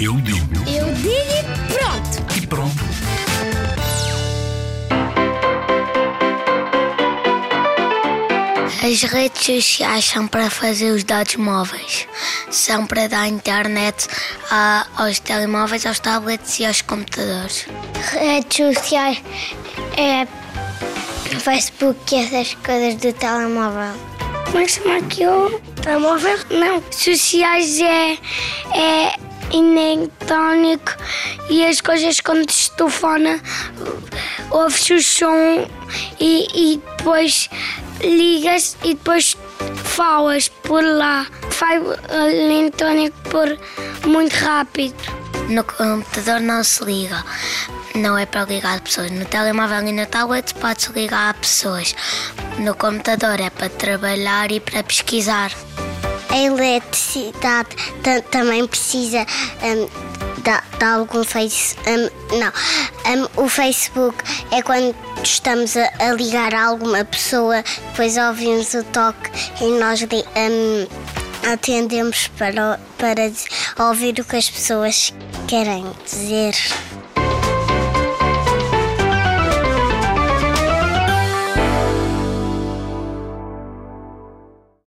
Eu digo Eu digo e pronto. e pronto. As redes sociais são para fazer os dados móveis, são para dar internet a- aos telemóveis, aos tablets e aos computadores. Redes sociais é Facebook e essas coisas do telemóvel. Como é que chama aquilo? Telemóvel? Não. Sociais é, é eletrônico e as coisas quando se telefona ouves o som e, e depois ligas e depois falas por lá. Faz eletrônico por muito rápido. No computador não se liga, não é para ligar pessoas. No telemóvel e no tablet pode-se ligar a pessoas. No computador é para trabalhar e para pesquisar. A eletricidade ta- também precisa hum, de, de algum face. hum, não, Hum, o Facebook é quando estamos a, a ligar a alguma pessoa, depois ouvimos o toque e nós hum, atendemos para, para ouvir o que as pessoas querem dizer.